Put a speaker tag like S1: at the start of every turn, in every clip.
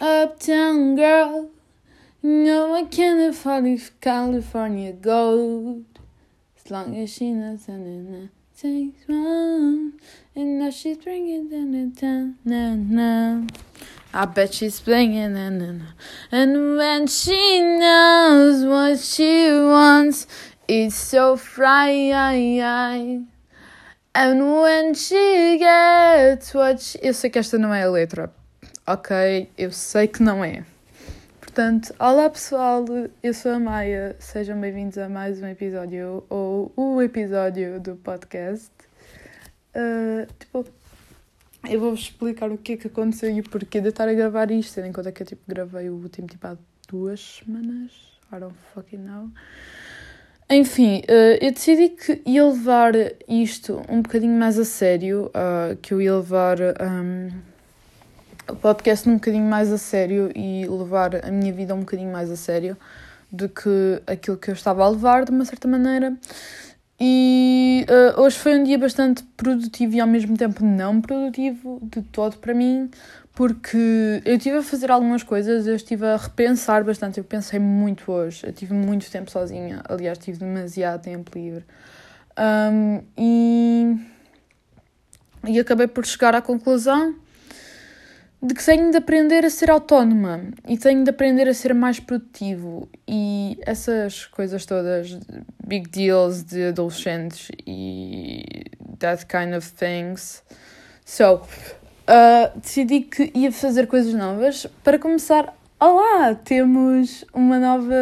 S1: Uptown girl, no I can't afford if California gold. As long as she knows and takes one, and now she's bringing down the town, now. I bet she's playing, na, na, na. and when she knows what she wants, it's so fried. And when she gets what she... Eu sei que esta não é a letra. Ok, eu sei que não é. Portanto, olá pessoal, eu sou a Maia. Sejam bem-vindos a mais um episódio, ou o episódio do podcast. Uh, tipo, eu vou-vos explicar o que é que aconteceu e o porquê de estar a gravar isto, tendo em conta que eu tipo, gravei o último tipo há duas semanas. I don't fucking know. Enfim, uh, eu decidi que ia levar isto um bocadinho mais a sério, uh, que eu ia levar um, o podcast um bocadinho mais a sério e levar a minha vida um bocadinho mais a sério do que aquilo que eu estava a levar, de uma certa maneira. E uh, hoje foi um dia bastante produtivo e ao mesmo tempo não produtivo de todo para mim, porque eu estive a fazer algumas coisas, eu estive a repensar bastante, eu pensei muito hoje, eu tive muito tempo sozinha, aliás, tive demasiado tempo livre. Um, e, e acabei por chegar à conclusão de que tenho de aprender a ser autónoma e tenho de aprender a ser mais produtivo e essas coisas todas, big deals de adolescentes e that kind of things. So, uh, decidi que ia fazer coisas novas. Para começar, olá, temos uma nova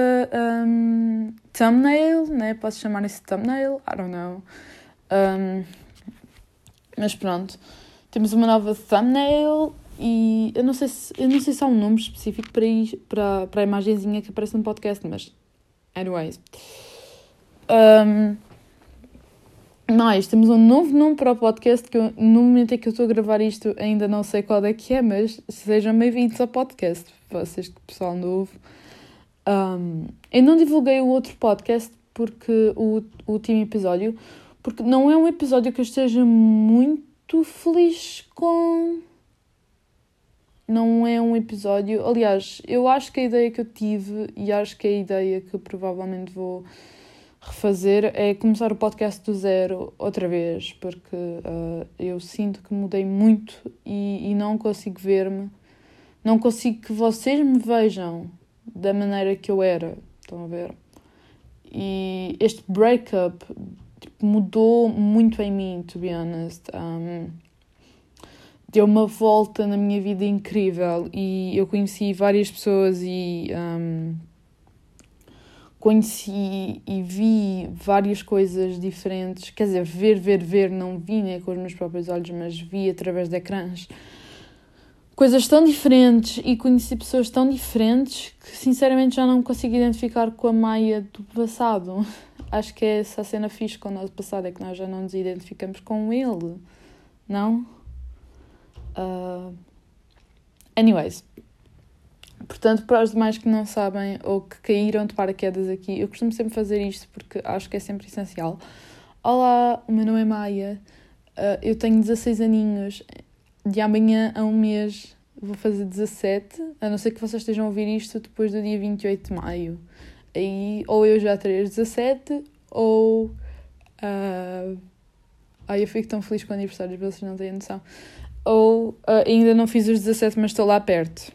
S1: um, thumbnail, né? Posso chamar isso de thumbnail? I don't know. Um, mas pronto, temos uma nova thumbnail e eu não sei se, eu não sei se há um nome específico para, para, para a imagenzinha que aparece no podcast, mas anyways. Um, mais, temos um novo nome para o podcast que eu, no momento em que eu estou a gravar isto ainda não sei qual é que é, mas sejam bem-vindos ao podcast, vocês que pessoal novo. Um, eu não divulguei o outro podcast porque o, o último episódio, porque não é um episódio que eu esteja muito feliz com. Não é um episódio. Aliás, eu acho que a ideia que eu tive e acho que a ideia que provavelmente vou refazer é começar o podcast do zero outra vez, porque uh, eu sinto que mudei muito e, e não consigo ver-me, não consigo que vocês me vejam da maneira que eu era. Estão a ver? E este breakup tipo, mudou muito em mim, to be honest. Um, deu uma volta na minha vida incrível e eu conheci várias pessoas e. Um, conheci e vi várias coisas diferentes, quer dizer, ver, ver, ver, não vi né, com os meus próprios olhos, mas vi através de ecrãs coisas tão diferentes e conheci pessoas tão diferentes que sinceramente já não consigo identificar com a Maia do passado. Acho que é essa cena fixe com o nosso passado, é que nós já não nos identificamos com ele, não? Uh... Anyways, Portanto, para os demais que não sabem ou que caíram de paraquedas aqui, eu costumo sempre fazer isto porque acho que é sempre essencial. Olá, o meu nome é Maia, uh, eu tenho 16 aninhos, de amanhã a um mês vou fazer 17, a não ser que vocês estejam a ouvir isto depois do dia 28 de maio. Aí, ou eu já terei 17, ou. Uh, ai, eu fico tão feliz com aniversários, vocês não têm noção. Ou uh, ainda não fiz os 17, mas estou lá perto.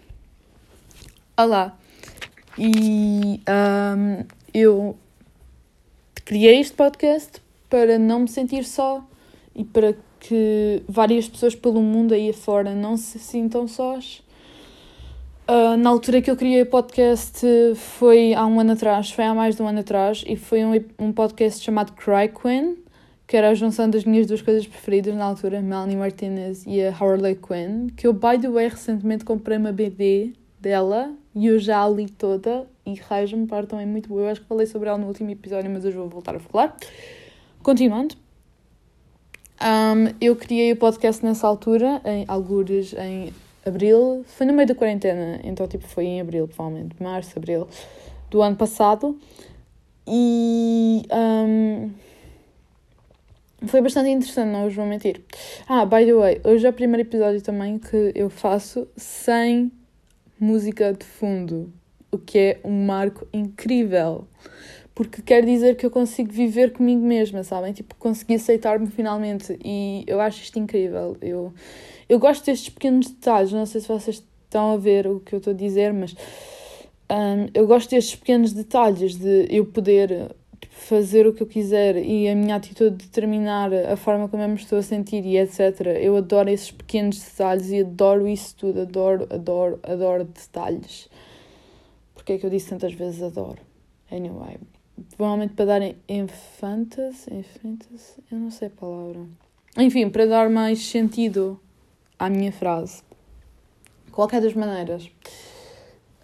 S1: Olá! E um, eu criei este podcast para não me sentir só e para que várias pessoas pelo mundo aí afora não se sintam sós. Uh, na altura que eu criei o podcast foi há um ano atrás, foi há mais de um ano atrás, e foi um, um podcast chamado Cry Queen, que era a junção das minhas duas coisas preferidas na altura, Melanie Martinez e a Harley Quinn, que eu, by the way, recentemente comprei uma BD dela e eu já a li toda e raios me partam, é muito boa. Eu acho que falei sobre ela no último episódio, mas hoje vou voltar a falar. Continuando, um, eu criei o podcast nessa altura, em algures em abril, foi no meio da quarentena, então tipo foi em abril, provavelmente, março, abril do ano passado. E um, foi bastante interessante, não vos vou mentir. Ah, by the way, hoje é o primeiro episódio também que eu faço sem música de fundo, o que é um marco incrível. Porque quer dizer que eu consigo viver comigo mesma, sabem? Tipo, consegui aceitar-me finalmente. E eu acho isto incrível. Eu, eu gosto destes pequenos detalhes. Não sei se vocês estão a ver o que eu estou a dizer, mas um, eu gosto destes pequenos detalhes de eu poder fazer o que eu quiser e a minha atitude determinar a forma como eu me estou a sentir e etc. Eu adoro esses pequenos detalhes e adoro isso tudo. Adoro, adoro, adoro detalhes. Porque é que eu disse tantas vezes adoro? Anyway, provavelmente para dar infantas, infantas, eu não sei a palavra. Enfim, para dar mais sentido à minha frase. Qualquer das maneiras.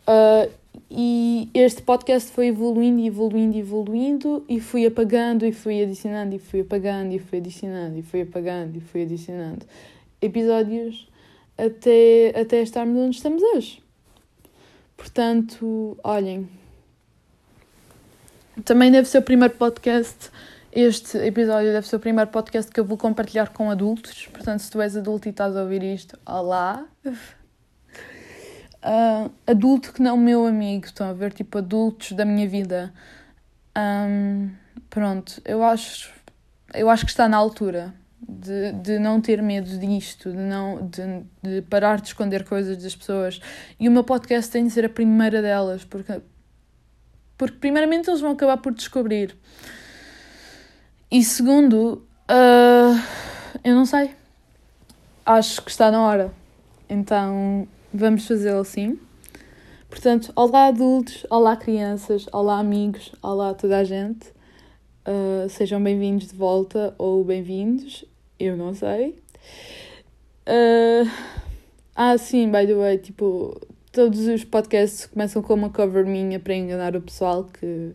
S1: Uh, e este podcast foi evoluindo, evoluindo, evoluindo, e fui apagando, e fui adicionando, e fui apagando, e fui adicionando, e fui apagando, e fui adicionando episódios até, até estarmos onde estamos hoje. Portanto, olhem. Também deve ser o primeiro podcast. Este episódio deve ser o primeiro podcast que eu vou compartilhar com adultos. Portanto, se tu és adulto e estás a ouvir isto, olá. Uh, adulto que não meu amigo, estão a ver? Tipo, adultos da minha vida. Um, pronto, eu acho, eu acho que está na altura de, de não ter medo disto, de, não, de, de parar de esconder coisas das pessoas. E o meu podcast tem de ser a primeira delas, porque, porque primeiramente eles vão acabar por descobrir. E segundo, uh, eu não sei. Acho que está na hora. Então vamos fazê-lo assim. Portanto, olá adultos, olá crianças, olá amigos, olá toda a gente. Uh, sejam bem-vindos de volta ou bem-vindos, eu não sei. Uh, ah, sim, by the way, tipo, todos os podcasts começam com uma cover minha para enganar o pessoal que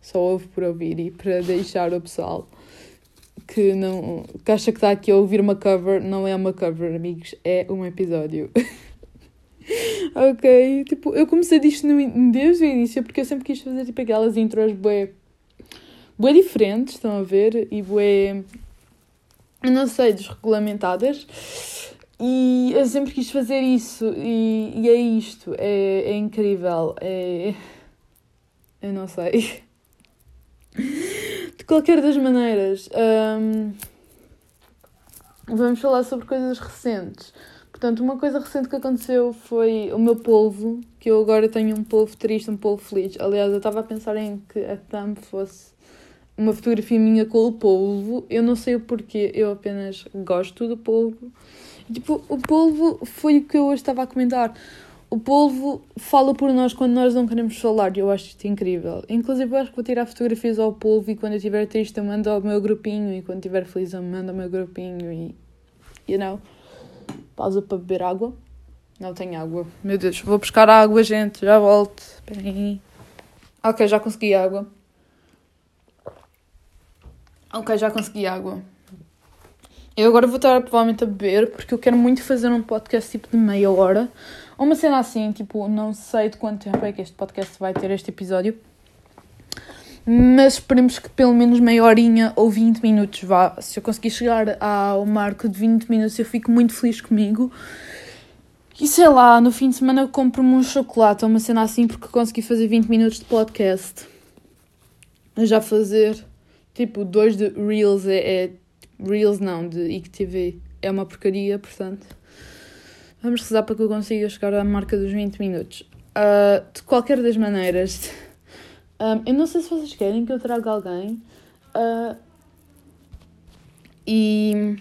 S1: só ouve por ouvir e para deixar o pessoal que não que acha que está aqui a ouvir uma cover, não é uma cover, amigos, é um episódio. ok, tipo, eu comecei disto desde o início porque eu sempre quis fazer tipo aquelas intros bué, bué diferentes, estão a ver? E bué, não sei, desregulamentadas. E eu sempre quis fazer isso e, e é isto, é, é incrível, é... Eu não sei. De qualquer das maneiras, um, vamos falar sobre coisas recentes. Portanto, uma coisa recente que aconteceu foi o meu polvo, que eu agora tenho um polvo triste, um polvo feliz. Aliás, eu estava a pensar em que a thumb fosse uma fotografia minha com o polvo. Eu não sei o porquê, eu apenas gosto do polvo. Tipo, o polvo foi o que eu hoje estava a comentar. O polvo fala por nós quando nós não queremos falar e eu acho isto incrível. Inclusive, eu acho que vou tirar fotografias ao polvo e quando eu estiver triste eu mando ao meu grupinho e quando estiver feliz eu mando ao meu grupinho e... You know? Pausa para beber água. Não tenho água. Meu Deus, vou buscar água, gente. Já volto. Espera aí. Ok, já consegui água. Ok, já consegui água. Eu agora vou estar provavelmente a beber porque eu quero muito fazer um podcast tipo de meia hora. Ou uma cena assim, tipo, não sei de quanto tempo é que este podcast vai ter este episódio. Mas esperemos que pelo menos meia horinha ou 20 minutos vá. Se eu conseguir chegar ao marco de 20 minutos, eu fico muito feliz comigo. E sei lá, no fim de semana eu compro-me um chocolate ou uma cena assim porque consegui fazer 20 minutos de podcast. Já fazer tipo dois de Reels é, é Reels não, de IGTV é uma porcaria, portanto. Vamos rezar para que eu consiga chegar à marca dos 20 minutos. Uh, de qualquer das maneiras. Um, eu não sei se vocês querem que eu traga alguém. Uh, e.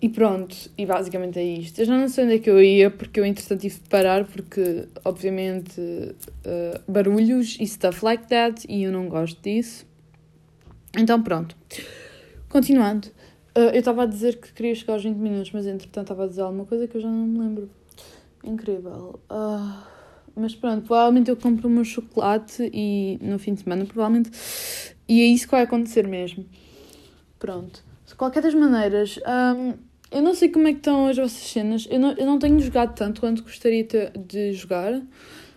S1: E pronto, e basicamente é isto. Eu já não sei onde é que eu ia, porque eu entretanto tive de parar, porque obviamente uh, barulhos e stuff like that, e eu não gosto disso. Então pronto. Continuando, uh, eu estava a dizer que queria chegar aos 20 minutos, mas entretanto estava a dizer alguma coisa que eu já não me lembro. Incrível. Uh, mas pronto, provavelmente eu compro meu chocolate e no fim de semana, provavelmente. E é isso que vai acontecer mesmo. Pronto. De qualquer das maneiras, um, eu não sei como é que estão as vossas cenas. Eu não, eu não tenho jogado tanto quanto gostaria de jogar.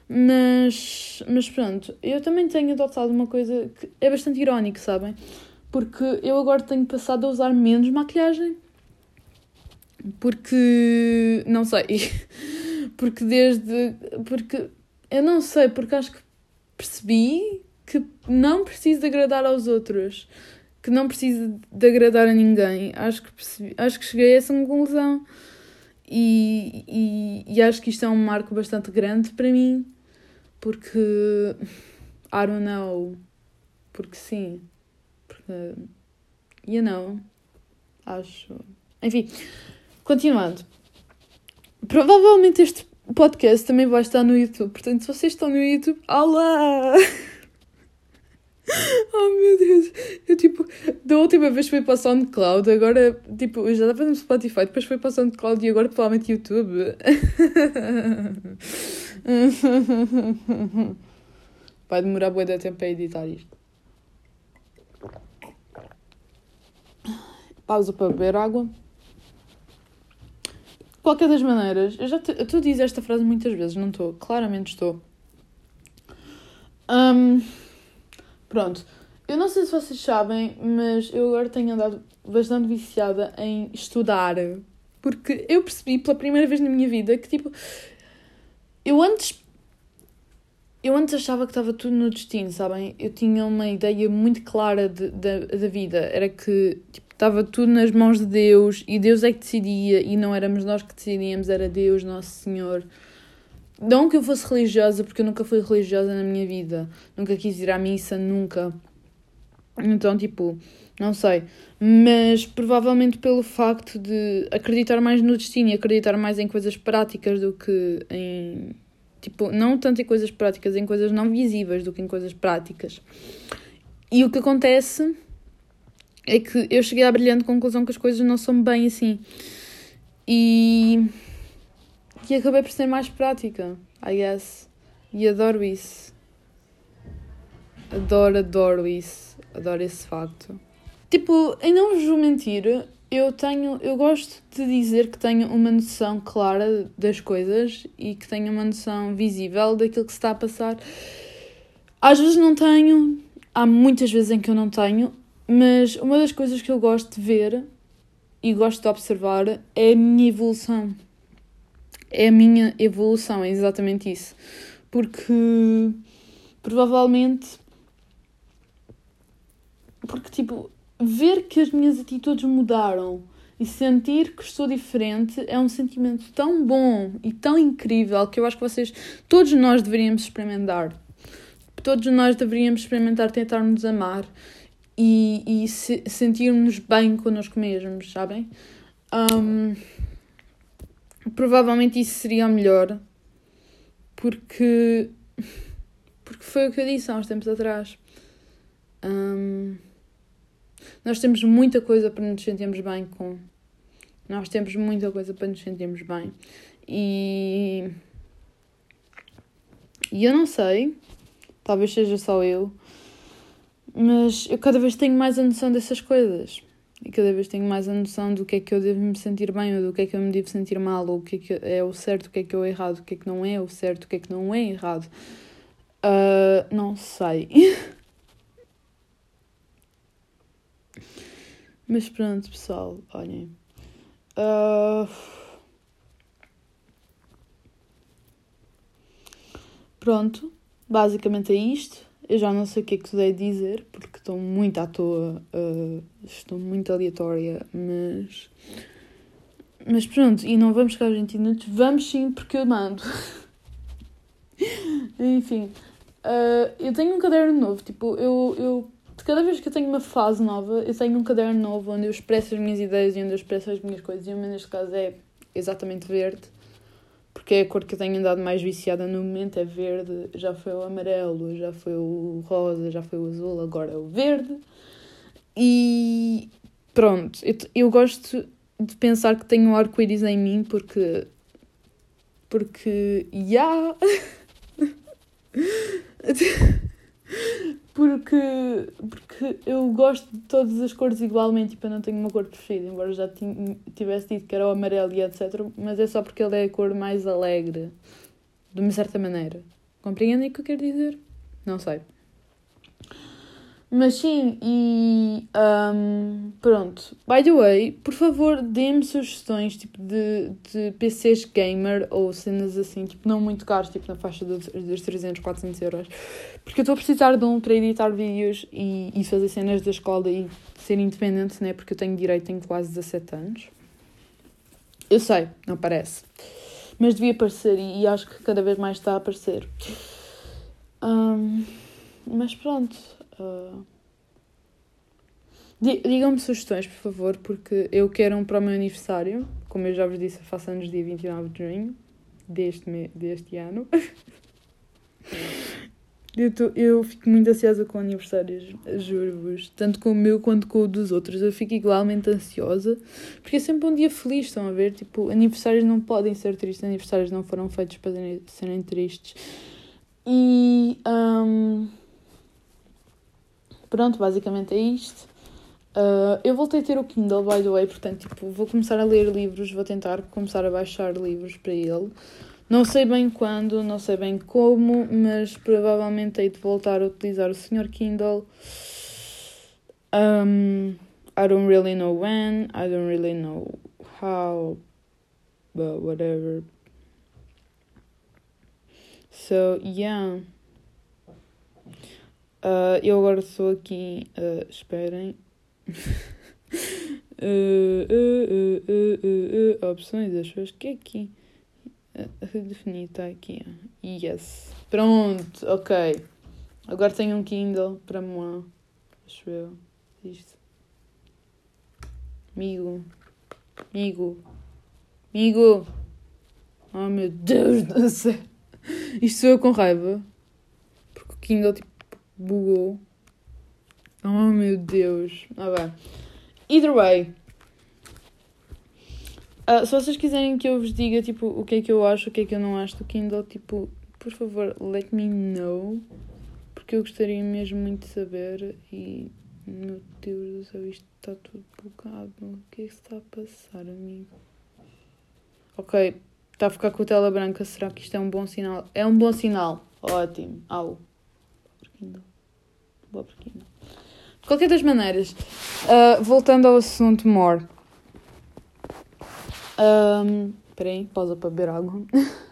S1: Mas, mas pronto, eu também tenho adotado uma coisa que é bastante irónico, sabem? Porque eu agora tenho passado a usar menos maquilhagem. Porque, não sei, porque desde. Porque eu não sei, porque acho que percebi que não preciso de agradar aos outros, que não preciso de agradar a ninguém. Acho que, percebi, acho que cheguei a essa conclusão. E, e, e acho que isto é um marco bastante grande para mim, porque. I don't know. Porque sim. Porque. You know. Acho. Enfim, continuando. Provavelmente este podcast também vai estar no YouTube. Portanto, se vocês estão no YouTube, olá! Oh meu Deus! Eu tipo, da última vez foi para o SoundCloud, agora tipo, eu já estava no Spotify, depois foi para o SoundCloud e agora provavelmente YouTube. Vai demorar bué de tempo para editar isto. Pausa para beber água. Qualquer das maneiras, eu já estou a dizer esta frase muitas vezes, não estou? Claramente estou. Um, pronto. Eu não sei se vocês sabem, mas eu agora tenho andado bastante viciada em estudar. Porque eu percebi pela primeira vez na minha vida que, tipo, eu antes. Eu antes achava que estava tudo no destino, sabem? Eu tinha uma ideia muito clara de, de, da vida. Era que, tipo, estava tudo nas mãos de Deus e Deus é que decidia e não éramos nós que decidíamos, era Deus, Nosso Senhor. Não que eu fosse religiosa, porque eu nunca fui religiosa na minha vida. Nunca quis ir à missa, nunca. Então, tipo, não sei. Mas provavelmente pelo facto de acreditar mais no destino e acreditar mais em coisas práticas do que em. Tipo, não tanto em coisas práticas, em coisas não visíveis do que em coisas práticas. E o que acontece é que eu cheguei à brilhante conclusão que as coisas não são bem assim. E. E acabei por ser mais prática, I guess. E adoro isso. Adoro, adoro isso. Adoro esse facto. Tipo, em não vos mentir, eu tenho, eu gosto de dizer que tenho uma noção clara das coisas e que tenho uma noção visível daquilo que se está a passar. Às vezes não tenho, há muitas vezes em que eu não tenho, mas uma das coisas que eu gosto de ver e gosto de observar é a minha evolução. É a minha evolução, é exatamente isso. Porque provavelmente. Porque, tipo, ver que as minhas atitudes mudaram e sentir que estou diferente é um sentimento tão bom e tão incrível que eu acho que vocês, todos nós deveríamos experimentar. Todos nós deveríamos experimentar tentar nos amar e, e se, sentirmos bem connosco mesmos, sabem? Um, provavelmente isso seria melhor, porque, porque foi o que eu disse há uns tempos atrás. Um, nós temos muita coisa para nos sentirmos bem com. Nós temos muita coisa para nos sentirmos bem. E. E eu não sei, talvez seja só eu, mas eu cada vez tenho mais a noção dessas coisas. E cada vez tenho mais a noção do que é que eu devo me sentir bem, ou do que é que eu me devo sentir mal, ou o que é que é o certo, o que é que é o errado, o que é que não é o certo, o que é que não é errado. Uh, não sei. Mas pronto, pessoal, olhem. Uh... Pronto, basicamente é isto. Eu já não sei o que é que te dizer, porque estou muito à toa, uh, estou muito aleatória, mas. Mas pronto, e não vamos ficar 20 minutos, vamos sim, porque eu mando. Enfim, uh, eu tenho um caderno novo, tipo, eu, eu. Cada vez que eu tenho uma fase nova, eu tenho um caderno novo onde eu expresso as minhas ideias e onde eu expresso as minhas coisas, e o meu neste caso é exatamente verde porque é a cor que eu tenho andado mais viciada no momento, é verde, já foi o amarelo, já foi o rosa, já foi o azul, agora é o verde. E pronto, eu, eu gosto de pensar que tenho um arco-íris em mim porque. Porque. Yeah! porque, porque eu gosto de todas as cores igualmente, tipo, eu não tenho uma cor preferida, embora já tivesse dito que era o amarelo e etc. Mas é só porque ele é a cor mais alegre, de uma certa maneira. Compreendem o que eu quero dizer? Não sei. Mas sim, e um, pronto. By the way, por favor, dê-me sugestões tipo de, de PCs gamer ou cenas assim, tipo, não muito caros, tipo na faixa dos, dos 300, 400 euros. Porque eu estou a precisar de um para editar vídeos e, e fazer cenas da escola e ser independente, né? Porque eu tenho direito, tenho quase 17 anos. Eu sei, não parece. Mas devia aparecer e, e acho que cada vez mais está a aparecer. Um, mas pronto. Uh... Digam-me sugestões, por favor, porque eu quero um para o meu aniversário. Como eu já vos disse, faço anos dia 29 de junho deste, me... deste ano. Eu, tô, eu fico muito ansiosa com aniversários, juro-vos. Tanto com o meu quanto com o dos outros. Eu fico igualmente ansiosa. Porque é sempre um dia feliz, estão a ver? Tipo, aniversários não podem ser tristes. Aniversários não foram feitos para serem tristes. E. Um, pronto, basicamente é isto. Uh, eu voltei a ter o Kindle, by the way, portanto, tipo, vou começar a ler livros, vou tentar começar a baixar livros para ele. Não sei bem quando, não sei bem como, mas provavelmente hei de voltar a utilizar o Sr. Kindle. Um, I don't really know when, I don't really know how, but whatever. So, yeah. Uh, eu agora estou aqui. Uh, esperem. uh, opções, acho que é aqui. Redefinir, está aqui. Yes. Pronto, ok. Agora tenho um Kindle para moi. Acho eu. Isto. Amigo. Amigo. Amigo. Oh meu Deus do céu. Isto sou eu com raiva. Porque o Kindle tipo bugou. Oh meu Deus. Ah bem. Either way. Uh, se vocês quiserem que eu vos diga, tipo, o que é que eu acho, o que é que eu não acho do Kindle, tipo, por favor, let me know. Porque eu gostaria mesmo muito de saber e... Meu Deus do céu, isto está tudo bugado. O que é que está a passar, amigo? Ok, está a ficar com a tela branca. Será que isto é um bom sinal? É um bom sinal. Ótimo. Au. Kindle. Pobre Kindle. De qualquer das maneiras, uh, voltando ao assunto more. Um, peraí, pausa para beber água.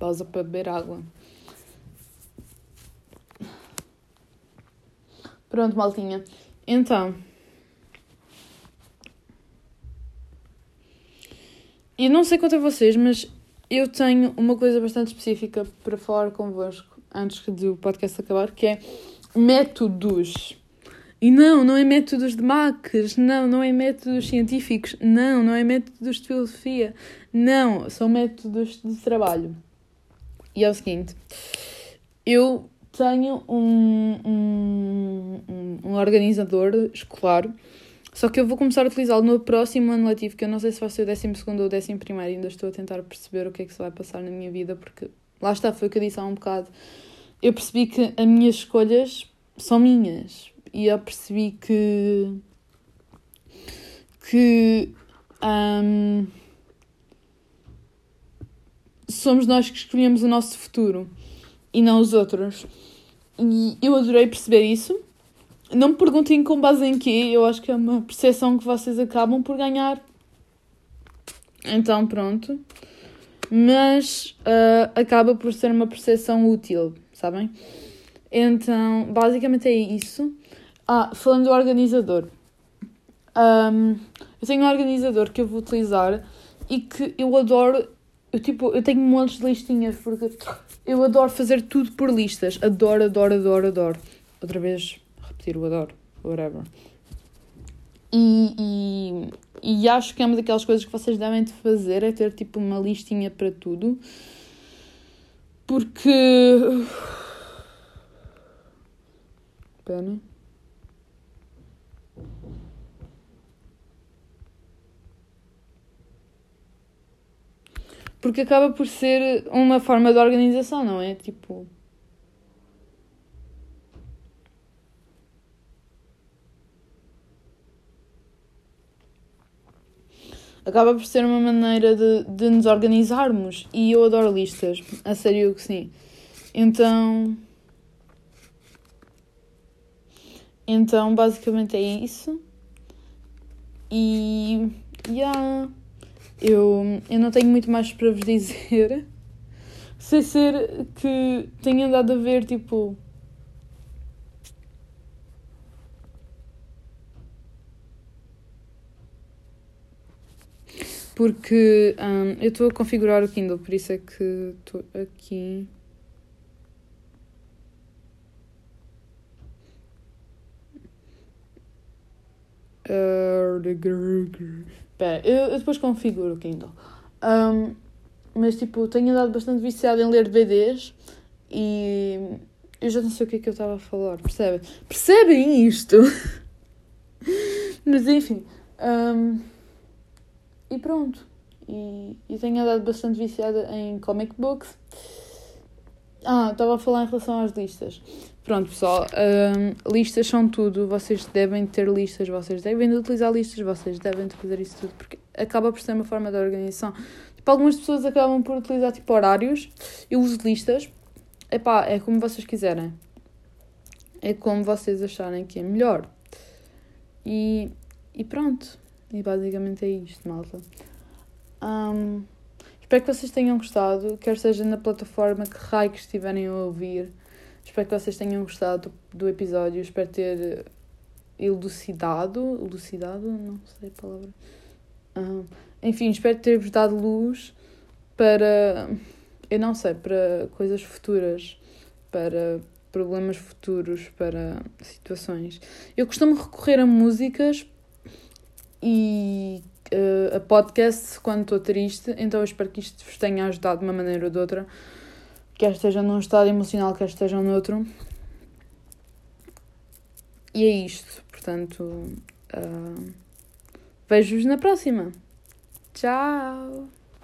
S1: pausa para beber água. Pronto, maltinha. Então. E não sei quanto a vocês, mas eu tenho uma coisa bastante específica para falar convosco antes do podcast acabar, que é métodos. E não, não é métodos de maques, não, não é métodos científicos, não, não é métodos de filosofia, não, são métodos de trabalho. E é o seguinte, eu tenho um, um, um organizador escolar, só que eu vou começar a utilizá-lo no próximo ano letivo, que eu não sei se vai ser o 12 ou o 11 primeiro, ainda estou a tentar perceber o que é que se vai passar na minha vida, porque lá está, foi o que eu disse há um bocado. Eu percebi que as minhas escolhas são minhas, e eu percebi que que um, somos nós que escolhemos o nosso futuro e não os outros. E eu adorei perceber isso. Não me perguntem com base em quê, eu acho que é uma percepção que vocês acabam por ganhar. Então, pronto. Mas uh, acaba por ser uma percepção útil, sabem? Então, basicamente é isso. Ah, falando do organizador. Um, eu tenho um organizador que eu vou utilizar e que eu adoro. Eu, tipo, eu tenho montes de listinhas porque eu adoro fazer tudo por listas. Adoro, adoro, adoro, adoro. Outra vez, o adoro. Whatever. E, e, e acho que é uma daquelas coisas que vocês devem de fazer é ter tipo uma listinha para tudo. Porque. Pena. Porque acaba por ser uma forma de organização, não é? Tipo. Acaba por ser uma maneira de, de nos organizarmos. E eu adoro listas, a sério que sim. Então. Então, basicamente é isso. E. Yeah, eu, eu não tenho muito mais para vos dizer. Sei ser que tenho andado a ver, tipo. Porque um, eu estou a configurar o Kindle, por isso é que estou aqui. Espera, eu, eu, depois configuro o Kindle. Um, mas tipo, tenho andado bastante viciada em ler DVDs e eu já não sei o que é que eu estava a falar, percebem? Percebem isto? mas enfim. Um, e pronto. E, e tenho andado bastante viciada em comic books. Ah, estava a falar em relação às listas. Pronto, pessoal, um, listas são tudo. Vocês devem ter listas, vocês devem de utilizar listas, vocês devem de fazer isso tudo, porque acaba por ser uma forma de organização. Tipo, algumas pessoas acabam por utilizar tipo horários. Eu uso listas. Epá, é como vocês quiserem. É como vocês acharem que é melhor. E, e pronto. E basicamente é isto, malta. Um, espero que vocês tenham gostado, quer seja na plataforma que raio que estiverem a ouvir. Espero que vocês tenham gostado do episódio. Espero ter elucidado. Elucidado? Não sei a palavra. Uhum. Enfim, espero ter-vos dado luz para. Eu não sei, para coisas futuras. Para problemas futuros, para situações. Eu costumo recorrer a músicas e uh, a podcast quando estou triste, então eu espero que isto vos tenha ajudado de uma maneira ou de outra quer estejam num estado emocional, quer estejam noutro. E é isto. Portanto, uh, vejo-vos na próxima. Tchau!